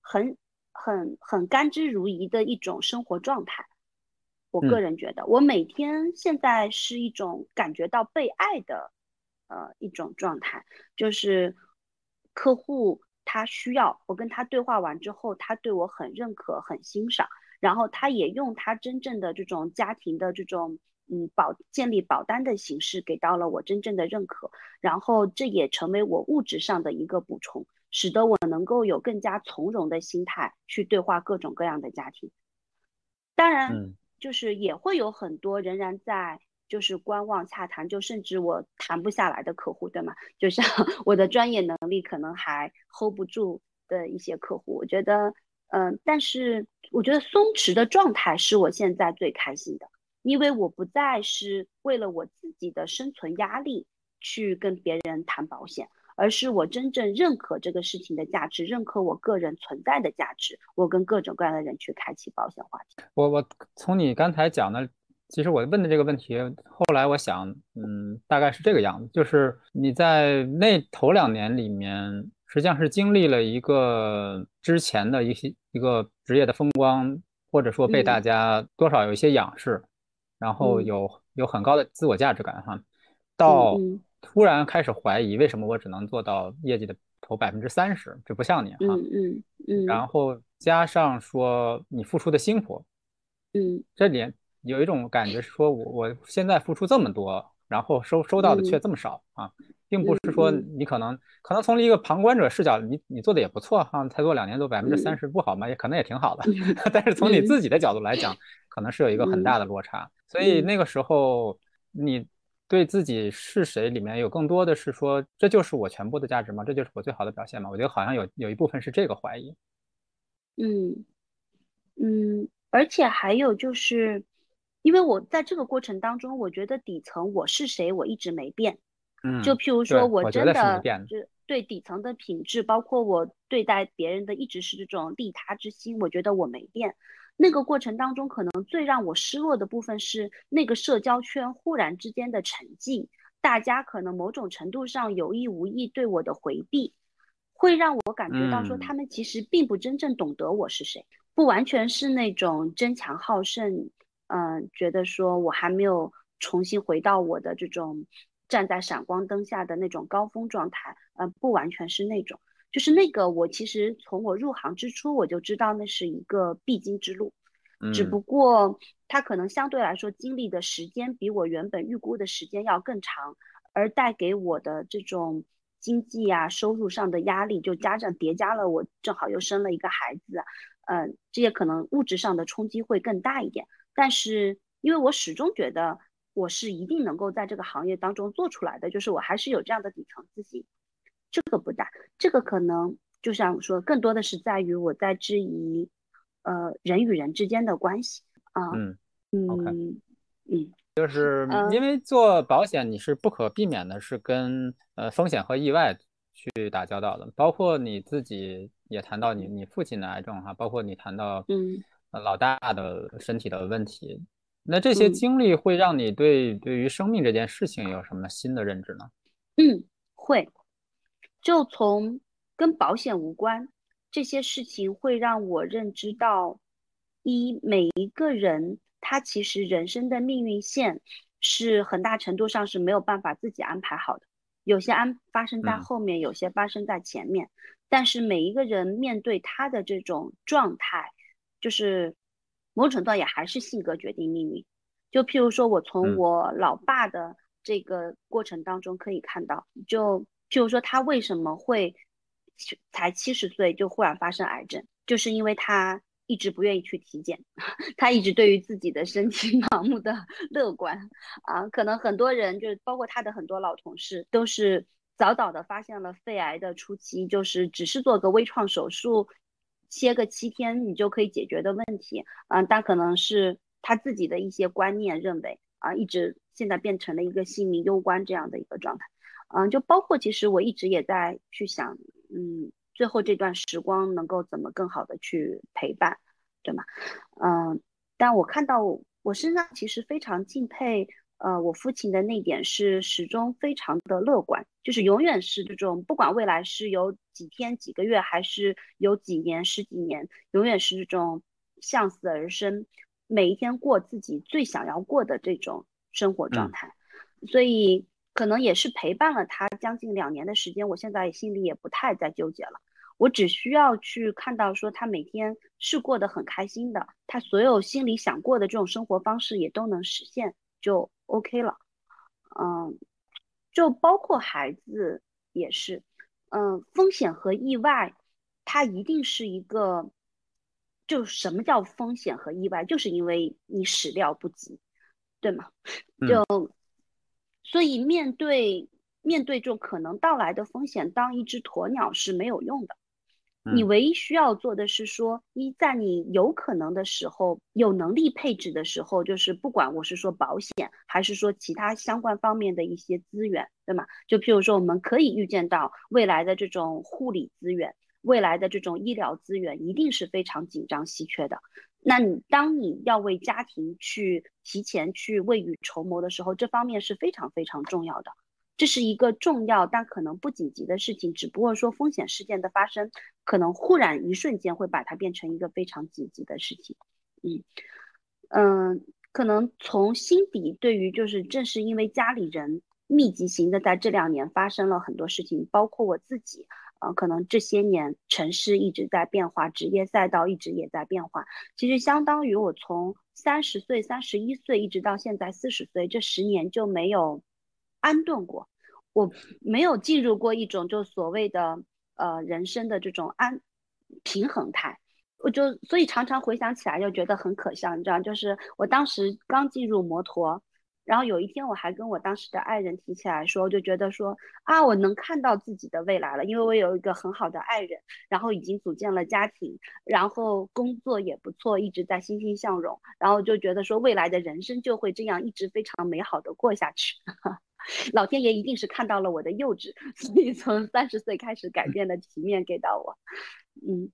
很很很甘之如饴的一种生活状态。我个人觉得，我每天现在是一种感觉到被爱的呃一种状态，就是客户他需要我跟他对话完之后，他对我很认可、很欣赏，然后他也用他真正的这种家庭的这种。嗯，保建立保单的形式给到了我真正的认可，然后这也成为我物质上的一个补充，使得我能够有更加从容的心态去对话各种各样的家庭。当然，就是也会有很多仍然在就是观望洽谈，就甚至我谈不下来的客户，对吗？就像 我的专业能力可能还 hold 不住的一些客户，我觉得，嗯，但是我觉得松弛的状态是我现在最开心的。因为我不再是为了我自己的生存压力去跟别人谈保险，而是我真正认可这个事情的价值，认可我个人存在的价值，我跟各种各样的人去开启保险话题。我我从你刚才讲的，其实我问的这个问题，后来我想，嗯，大概是这个样子，就是你在那头两年里面。实际上是经历了一个之前的一些一个职业的风光，或者说被大家多少有一些仰视，然后有有很高的自我价值感哈，到突然开始怀疑为什么我只能做到业绩的投百分之三十，这不像你哈，嗯嗯嗯，然后加上说你付出的辛苦，嗯，这里有一种感觉是说我我现在付出这么多，然后收收到的却这么少啊。并不是说你可能可能从一个旁观者视角，你你做的也不错哈，才做两年做百分之三十不好吗？也可能也挺好的。但是从你自己的角度来讲，可能是有一个很大的落差。所以那个时候，你对自己是谁里面有更多的是说，这就是我全部的价值吗？这就是我最好的表现吗？我觉得好像有有一部分是这个怀疑。嗯嗯，而且还有就是，因为我在这个过程当中，我觉得底层我是谁，我一直没变。就譬如说，我真的就对底层的品质，包括我对待别人的，一直是这种利他之心。我觉得我没变。那个过程当中，可能最让我失落的部分是那个社交圈忽然之间的沉寂，大家可能某种程度上有意无意对我的回避，会让我感觉到说他们其实并不真正懂得我是谁，不完全是那种争强好胜，嗯，觉得说我还没有重新回到我的这种。站在闪光灯下的那种高峰状态，呃，不完全是那种，就是那个我其实从我入行之初我就知道那是一个必经之路，只不过它可能相对来说经历的时间比我原本预估的时间要更长，而带给我的这种经济啊收入上的压力，就加上叠加了我正好又生了一个孩子，嗯，这些可能物质上的冲击会更大一点，但是因为我始终觉得。我是一定能够在这个行业当中做出来的，就是我还是有这样的底层自信，这个不大，这个可能就像说，更多的是在于我在质疑，呃，人与人之间的关系啊，嗯嗯嗯，就是因为做保险，你是不可避免的是跟呃风险和意外去打交道的，包括你自己也谈到你你父亲的癌症哈，包括你谈到嗯老大的身体的问题。那这些经历会让你对对于生命这件事情有什么新的认知呢？嗯，会，就从跟保险无关这些事情会让我认知到，一每一个人他其实人生的命运线是很大程度上是没有办法自己安排好的，有些安发生在后面，有些发生在前面，但是每一个人面对他的这种状态，就是。某种程度也还是性格决定命运，就譬如说，我从我老爸的这个过程当中可以看到，就就是说他为什么会才七十岁就忽然发生癌症，就是因为他一直不愿意去体检，他一直对于自己的身体 盲目的乐观啊，可能很多人就是包括他的很多老同事都是早早的发现了肺癌的初期，就是只是做个微创手术。歇个七天，你就可以解决的问题，嗯，但可能是他自己的一些观念认为啊，一直现在变成了一个性命攸关这样的一个状态，嗯，就包括其实我一直也在去想，嗯，最后这段时光能够怎么更好的去陪伴，对吗？嗯，但我看到我身上其实非常敬佩。呃，我父亲的那点是始终非常的乐观，就是永远是这种，不管未来是有几天、几个月，还是有几年、十几年，永远是这种向死而生，每一天过自己最想要过的这种生活状态。所以可能也是陪伴了他将近两年的时间，我现在心里也不太再纠结了。我只需要去看到说他每天是过得很开心的，他所有心里想过的这种生活方式也都能实现。就 OK 了，嗯，就包括孩子也是，嗯，风险和意外，它一定是一个，就什么叫风险和意外，就是因为你始料不及，对吗？就所以面对面对这种可能到来的风险，当一只鸵鸟是没有用的。你唯一需要做的是说，一在你有可能的时候，有能力配置的时候，就是不管我是说保险，还是说其他相关方面的一些资源，对吗？就譬如说，我们可以预见到未来的这种护理资源，未来的这种医疗资源一定是非常紧张稀缺的。那你当你要为家庭去提前去未雨绸缪的时候，这方面是非常非常重要的。这是一个重要但可能不紧急的事情，只不过说风险事件的发生，可能忽然一瞬间会把它变成一个非常紧急的事情。嗯嗯，可能从心底对于就是正是因为家里人密集型的在这两年发生了很多事情，包括我自己。可能这些年城市一直在变化，职业赛道一直也在变化。其实相当于我从三十岁、三十一岁一直到现在四十岁，这十年就没有安顿过。我没有进入过一种就所谓的呃人生的这种安平衡态。我就所以常常回想起来就觉得很可笑，你知道，就是我当时刚进入摩托。然后有一天，我还跟我当时的爱人提起来说，就觉得说啊，我能看到自己的未来了，因为我有一个很好的爱人，然后已经组建了家庭，然后工作也不错，一直在欣欣向荣，然后就觉得说未来的人生就会这样一直非常美好的过下去。老天爷一定是看到了我的幼稚，所以从三十岁开始改变了体面给到我。嗯，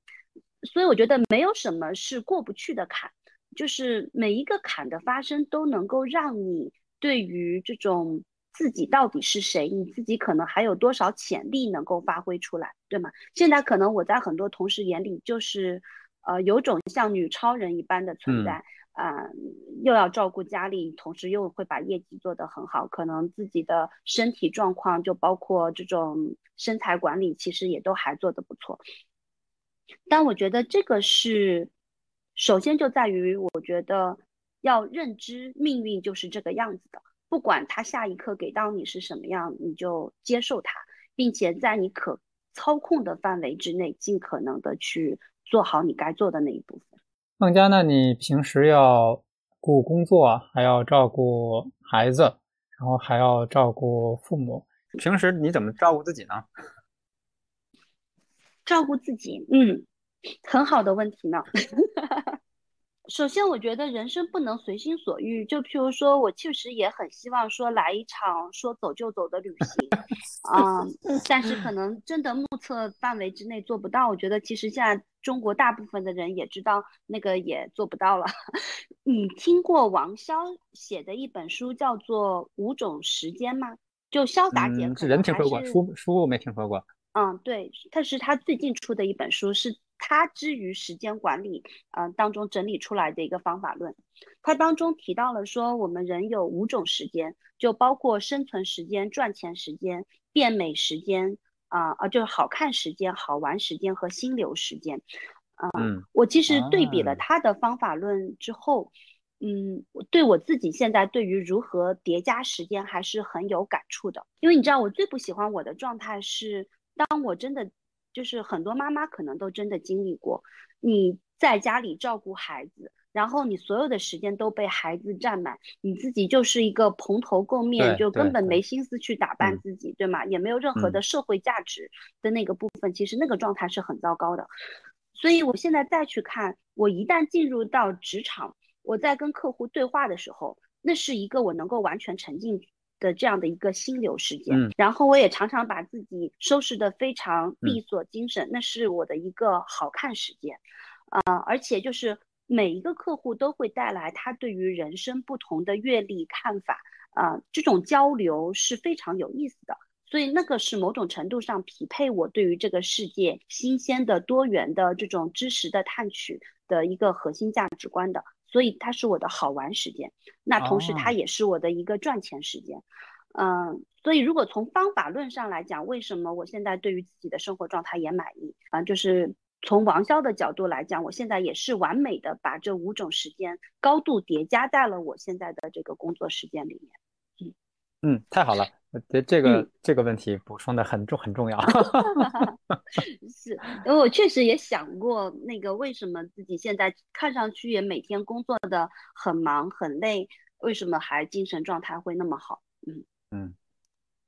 所以我觉得没有什么是过不去的坎，就是每一个坎的发生都能够让你。对于这种自己到底是谁，你自己可能还有多少潜力能够发挥出来，对吗？现在可能我在很多同事眼里就是，呃，有种像女超人一般的存在，啊，又要照顾家里，同时又会把业绩做得很好，可能自己的身体状况就包括这种身材管理，其实也都还做得不错。但我觉得这个是，首先就在于我觉得。要认知命运就是这个样子的，不管他下一刻给到你是什么样，你就接受它，并且在你可操控的范围之内，尽可能的去做好你该做的那一部分。孟佳，那你平时要顾工作，还要照顾孩子，然后还要照顾父母，平时你怎么照顾自己呢？照顾自己，嗯，很好的问题呢。首先，我觉得人生不能随心所欲。就譬如说，我确实也很希望说来一场说走就走的旅行，啊，但是可能真的目测范围之内做不到。我觉得其实现在中国大部分的人也知道那个也做不到了。你听过王潇写的一本书叫做《五种时间》吗？就潇洒姐，是人听说过，书书我没听说过。嗯，对，他是他最近出的一本书，是。他之于时间管理，嗯，当中整理出来的一个方法论，它当中提到了说，我们人有五种时间，就包括生存时间、赚钱时间、变美时间，啊啊，就是好看时间、好玩时间和心流时间。嗯，我其实对比了他的方法论之后，嗯，对我自己现在对于如何叠加时间还是很有感触的，因为你知道，我最不喜欢我的状态是，当我真的。就是很多妈妈可能都真的经历过，你在家里照顾孩子，然后你所有的时间都被孩子占满，你自己就是一个蓬头垢面，就根本没心思去打扮自己，对吗？也没有任何的社会价值的那个部分，其实那个状态是很糟糕的。所以我现在再去看，我一旦进入到职场，我在跟客户对话的时候，那是一个我能够完全沉浸。的这样的一个心流时间，然后我也常常把自己收拾的非常利索精神，那是我的一个好看时间，啊，而且就是每一个客户都会带来他对于人生不同的阅历看法，啊，这种交流是非常有意思的，所以那个是某种程度上匹配我对于这个世界新鲜的多元的这种知识的探取的一个核心价值观的。所以它是我的好玩时间，那同时它也是我的一个赚钱时间，嗯，所以如果从方法论上来讲，为什么我现在对于自己的生活状态也满意啊？就是从王潇的角度来讲，我现在也是完美的把这五种时间高度叠加在了我现在的这个工作时间里面。嗯嗯，太好了。我觉得这个这个问题补充的很重很重要。是，因为我确实也想过，那个为什么自己现在看上去也每天工作的很忙很累，为什么还精神状态会那么好？嗯嗯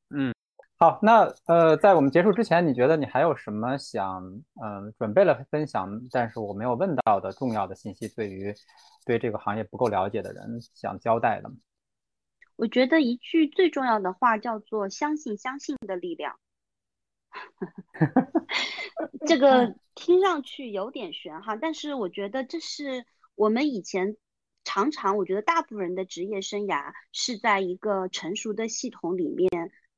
嗯，好，那呃，在我们结束之前，你觉得你还有什么想嗯准备了分享，但是我没有问到的重要的信息，对于对这个行业不够了解的人想交代的吗？我觉得一句最重要的话叫做“相信相信的力量”，这 个听上去有点悬哈，但是我觉得这是我们以前常常，我觉得大部分人的职业生涯是在一个成熟的系统里面，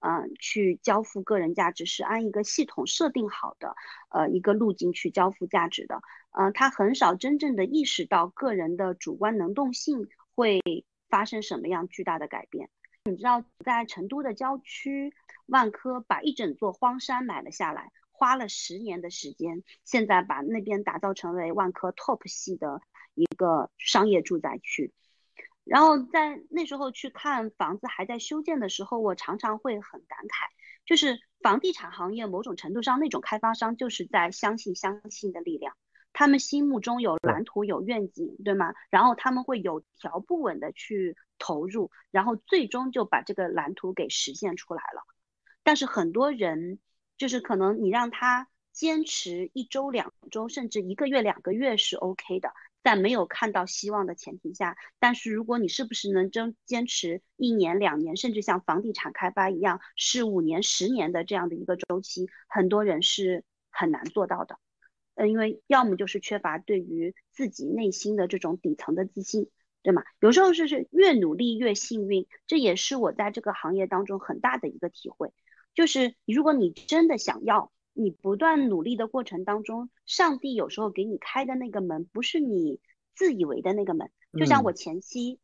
嗯，去交付个人价值是按一个系统设定好的，呃，一个路径去交付价值的。嗯，他很少真正的意识到个人的主观能动性会发生什么样巨大的改变。你知道，在成都的郊区，万科把一整座荒山买了下来，花了十年的时间，现在把那边打造成为万科 top 系的一个商业住宅区。然后在那时候去看房子还在修建的时候，我常常会很感慨，就是房地产行业某种程度上那种开发商就是在相信相信的力量，他们心目中有蓝图有愿景，对吗？然后他们会有条不紊的去投入，然后最终就把这个蓝图给实现出来了。但是很多人就是可能你让他坚持一周两周，甚至一个月两个月是 OK 的。在没有看到希望的前提下，但是如果你是不是能真坚持一年、两年，甚至像房地产开发一样是五年、十年的这样的一个周期，很多人是很难做到的。呃，因为要么就是缺乏对于自己内心的这种底层的自信，对吗？有时候是是越努力越幸运，这也是我在这个行业当中很大的一个体会，就是如果你真的想要。你不断努力的过程当中，上帝有时候给你开的那个门，不是你自以为的那个门。就像我前期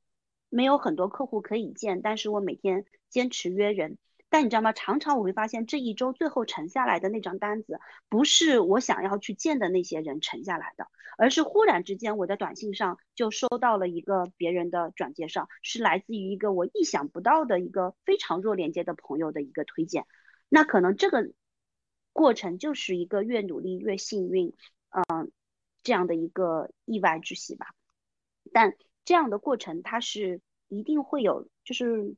没有很多客户可以见，但是我每天坚持约人。但你知道吗？常常我会发现，这一周最后沉下来的那张单子，不是我想要去见的那些人沉下来的，而是忽然之间我的短信上就收到了一个别人的转介绍，是来自于一个我意想不到的一个非常弱连接的朋友的一个推荐。那可能这个。过程就是一个越努力越幸运，嗯，这样的一个意外之喜吧。但这样的过程它是一定会有，就是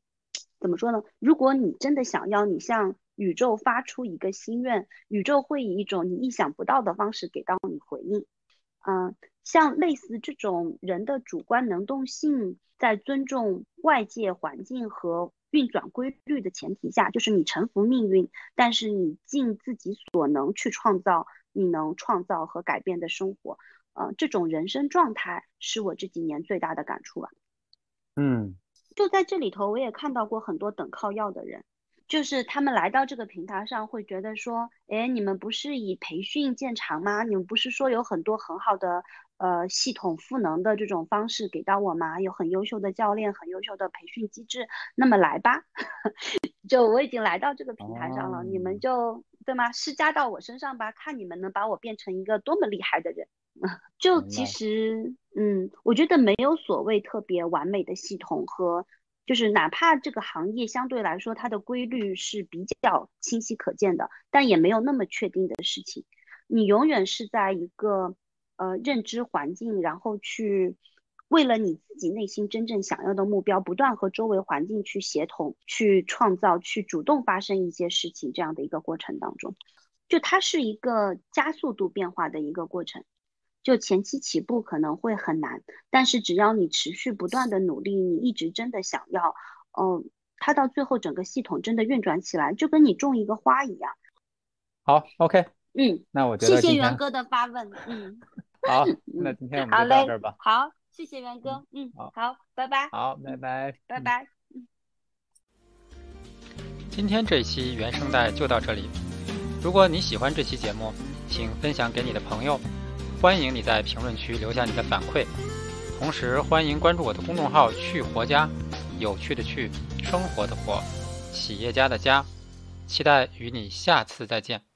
怎么说呢？如果你真的想要，你向宇宙发出一个心愿，宇宙会以一种你意想不到的方式给到你回应。嗯，像类似这种人的主观能动性，在尊重外界环境和。运转规律的前提下，就是你臣服命运，但是你尽自己所能去创造你能创造和改变的生活。呃，这种人生状态是我这几年最大的感触吧。嗯，就在这里头，我也看到过很多等靠要的人，就是他们来到这个平台上，会觉得说，哎，你们不是以培训见长吗？你们不是说有很多很好的。呃，系统赋能的这种方式给到我吗？有很优秀的教练，很优秀的培训机制。那么来吧，就我已经来到这个平台上了，你们就对吗？施加到我身上吧，看你们能把我变成一个多么厉害的人。就其实，嗯，我觉得没有所谓特别完美的系统和，就是哪怕这个行业相对来说它的规律是比较清晰可见的，但也没有那么确定的事情。你永远是在一个。呃，认知环境，然后去为了你自己内心真正想要的目标，不断和周围环境去协同、去创造、去主动发生一些事情，这样的一个过程当中，就它是一个加速度变化的一个过程。就前期起步可能会很难，但是只要你持续不断的努力，你一直真的想要，嗯，它到最后整个系统真的运转起来，就跟你种一个花一样。好，OK。嗯，那我觉得谢谢元哥的发问。嗯，好，那今天我们就到这儿吧。好，谢谢元哥。嗯，好，好，拜拜。好，拜拜。拜拜。嗯，今天这一期原声带就到这里。如果你喜欢这期节目，请分享给你的朋友。欢迎你在评论区留下你的反馈。同时，欢迎关注我的公众号“去活家”，有趣的去，生活的活，企业家的家。期待与你下次再见。